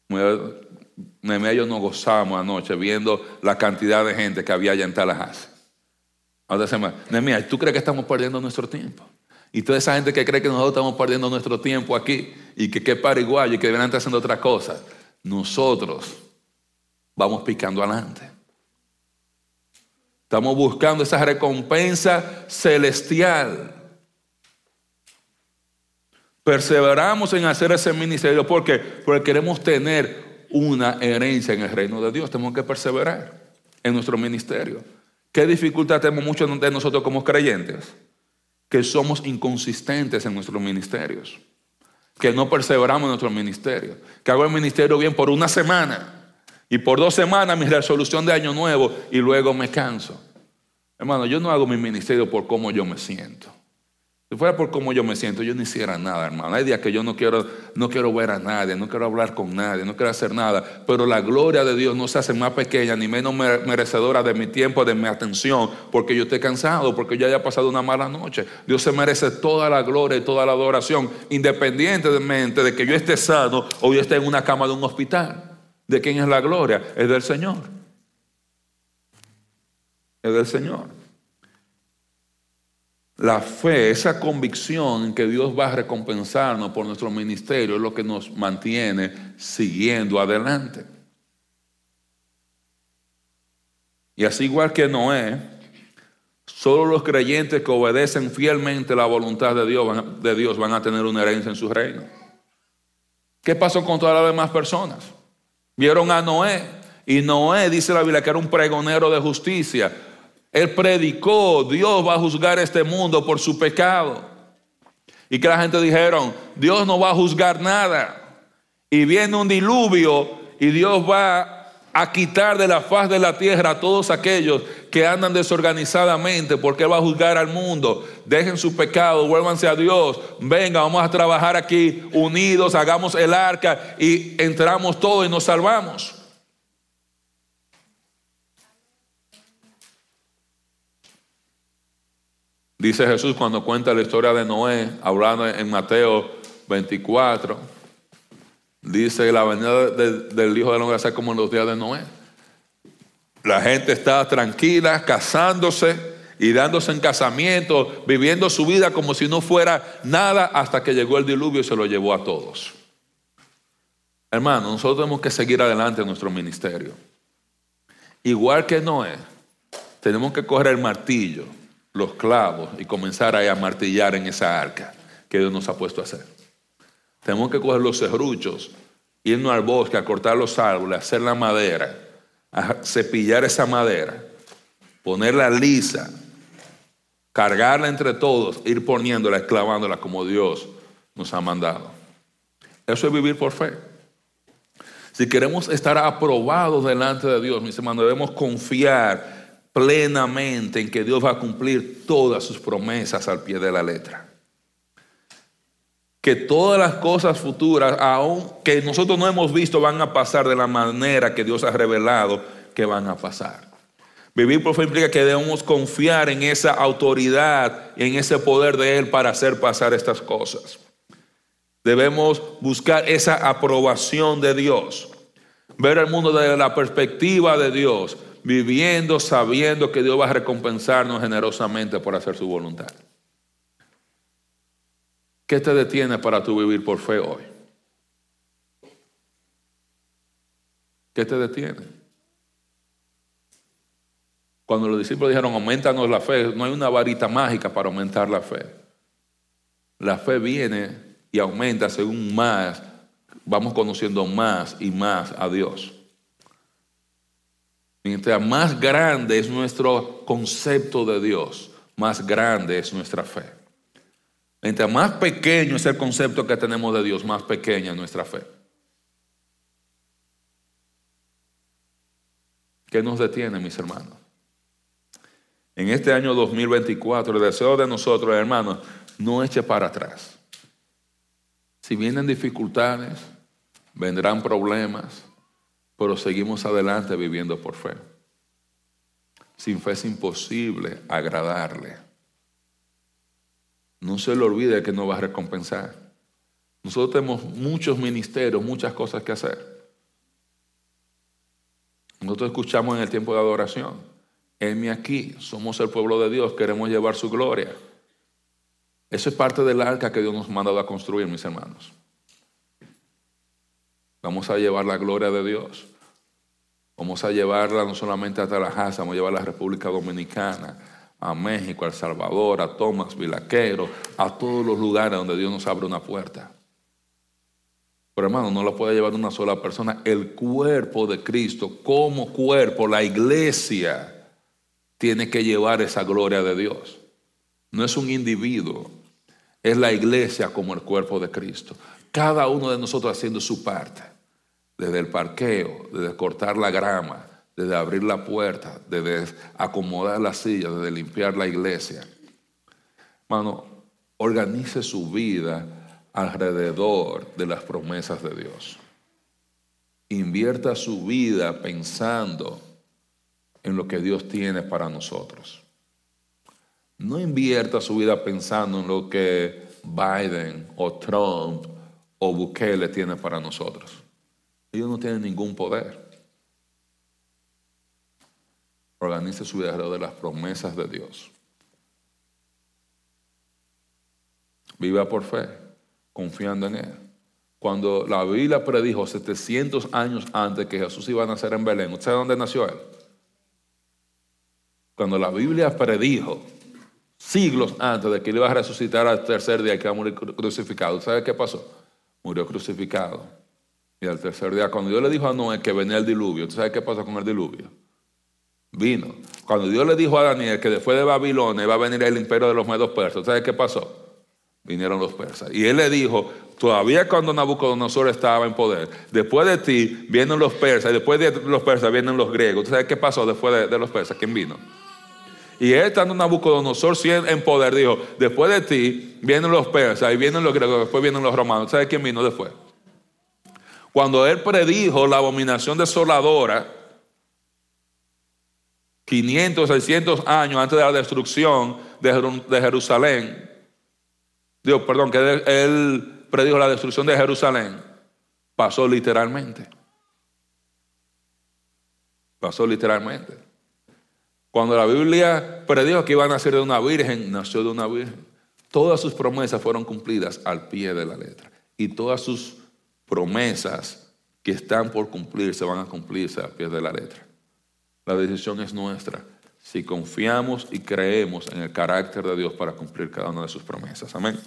Yo nos gozamos anoche viendo la cantidad de gente que había allá en Tallahassee. Nemea, ¿tú crees que estamos perdiendo nuestro tiempo? Y toda esa gente que cree que nosotros estamos perdiendo nuestro tiempo aquí y que qué paraguayo y que deben estar haciendo otra cosa. Nosotros vamos picando adelante. Estamos buscando esa recompensa celestial. Perseveramos en hacer ese ministerio porque, porque queremos tener una herencia en el reino de Dios. Tenemos que perseverar en nuestro ministerio. ¿Qué dificultad tenemos muchos de nosotros como creyentes? Que somos inconsistentes en nuestros ministerios. Que no perseveramos en nuestro ministerio. Que hago el ministerio bien por una semana y por dos semanas mi resolución de año nuevo y luego me canso. Hermano, yo no hago mi ministerio por cómo yo me siento. Si fuera por cómo yo me siento, yo no hiciera nada, hermano. Hay días que yo no quiero, no quiero ver a nadie, no quiero hablar con nadie, no quiero hacer nada. Pero la gloria de Dios no se hace más pequeña ni menos merecedora de mi tiempo, de mi atención, porque yo esté cansado, porque yo haya pasado una mala noche. Dios se merece toda la gloria y toda la adoración, independientemente de que yo esté sano o yo esté en una cama de un hospital. ¿De quién es la gloria? Es del Señor. Es del Señor. La fe, esa convicción que Dios va a recompensarnos por nuestro ministerio es lo que nos mantiene siguiendo adelante. Y así igual que Noé, solo los creyentes que obedecen fielmente la voluntad de Dios, van, de Dios van a tener una herencia en su reino. ¿Qué pasó con todas las demás personas? Vieron a Noé. Y Noé, dice la Biblia, que era un pregonero de justicia. Él predicó, Dios va a juzgar este mundo por su pecado. Y que la gente dijeron, Dios no va a juzgar nada. Y viene un diluvio y Dios va a quitar de la faz de la tierra a todos aquellos que andan desorganizadamente, porque Él va a juzgar al mundo. Dejen su pecado, vuélvanse a Dios. Venga, vamos a trabajar aquí unidos, hagamos el arca y entramos todos y nos salvamos. Dice Jesús cuando cuenta la historia de Noé, hablando en Mateo 24. Dice la venida del Hijo del Hombre va a ser como en los días de Noé. La gente está tranquila, casándose y dándose en casamiento, viviendo su vida como si no fuera nada hasta que llegó el diluvio y se lo llevó a todos. Hermano, nosotros tenemos que seguir adelante en nuestro ministerio. Igual que Noé, tenemos que coger el martillo, los clavos y comenzar a martillar en esa arca que Dios nos ha puesto a hacer. Tenemos que coger los serruchos, irnos al bosque a cortar los árboles, hacer la madera, a cepillar esa madera, ponerla lisa, cargarla entre todos, ir poniéndola, clavándola como Dios nos ha mandado. Eso es vivir por fe. Si queremos estar aprobados delante de Dios, mis hermanos, debemos confiar plenamente en que Dios va a cumplir todas sus promesas al pie de la letra. Que todas las cosas futuras, aun que nosotros no hemos visto, van a pasar de la manera que Dios ha revelado que van a pasar. Vivir por fe implica que debemos confiar en esa autoridad, en ese poder de Él para hacer pasar estas cosas. Debemos buscar esa aprobación de Dios. Ver el mundo desde la perspectiva de Dios, viviendo sabiendo que Dios va a recompensarnos generosamente por hacer su voluntad. ¿Qué te detiene para tu vivir por fe hoy? ¿Qué te detiene? Cuando los discípulos dijeron, aumentanos la fe, no hay una varita mágica para aumentar la fe. La fe viene y aumenta según más vamos conociendo más y más a Dios. Mientras más grande es nuestro concepto de Dios, más grande es nuestra fe. Mientras más pequeño es el concepto que tenemos de Dios, más pequeña es nuestra fe. ¿Qué nos detiene, mis hermanos? En este año 2024, el deseo de nosotros, hermanos, no eche para atrás. Si vienen dificultades, vendrán problemas, pero seguimos adelante viviendo por fe. Sin fe es imposible agradarle. No se le olvide que no va a recompensar. Nosotros tenemos muchos ministerios, muchas cosas que hacer. Nosotros escuchamos en el tiempo de adoración. Heme aquí, somos el pueblo de Dios, queremos llevar su gloria. Eso es parte del arca que Dios nos ha mandado a construir, mis hermanos. Vamos a llevar la gloria de Dios. Vamos a llevarla no solamente a Tallahassee, vamos a llevarla a la República Dominicana, a México, a El Salvador, a Tomás Vilaquero, a todos los lugares donde Dios nos abre una puerta. Pero hermano, no lo puede llevar una sola persona. El cuerpo de Cristo, como cuerpo, la iglesia, tiene que llevar esa gloria de Dios. No es un individuo, es la iglesia como el cuerpo de Cristo. Cada uno de nosotros haciendo su parte, desde el parqueo, desde cortar la grama, desde abrir la puerta, desde acomodar la silla, desde limpiar la iglesia. Hermano, organice su vida alrededor de las promesas de Dios. Invierta su vida pensando en lo que Dios tiene para nosotros. No invierta su vida pensando en lo que Biden o Trump o Bukele tiene para nosotros. Ellos no tienen ningún poder. Organice su vida alrededor de las promesas de Dios. Viva por fe, confiando en Él. Cuando la Biblia predijo 700 años antes que Jesús iba a nacer en Belén, ¿usted sabe dónde nació Él? Cuando la Biblia predijo siglos antes de que él iba a resucitar al tercer día que iba a morir crucificado, ¿sabe qué pasó? Murió crucificado. Y al tercer día, cuando Dios le dijo a Noé que venía el diluvio, ¿tú sabes qué pasó con el diluvio? Vino. Cuando Dios le dijo a Daniel que después de Babilonia iba a venir el imperio de los medos persas, ¿sabes qué pasó? Vinieron los persas. Y él le dijo, todavía cuando Nabucodonosor estaba en poder, después de ti vienen los persas, y después de los persas vienen los griegos. ¿Tú sabes qué pasó después de, los persas? ¿Quién vino? Y él estando Nabucodonosor en poder, dijo, después de ti vienen los persas y vienen los griegos, después vienen los romanos. ¿Sabe quién vino después? Cuando él predijo la abominación desoladora, 500, 600 años antes de la destrucción de Jerusalén, Dios, perdón, que él, predijo la destrucción de Jerusalén, pasó literalmente. Pasó literalmente. Cuando la Biblia predijo que iba a nacer de una virgen, nació de una virgen. Todas sus promesas fueron cumplidas al pie de la letra. Y todas sus promesas que están por cumplirse van a cumplirse al pie de la letra. La decisión es nuestra si confiamos y creemos en el carácter de Dios para cumplir cada una de sus promesas. Amén.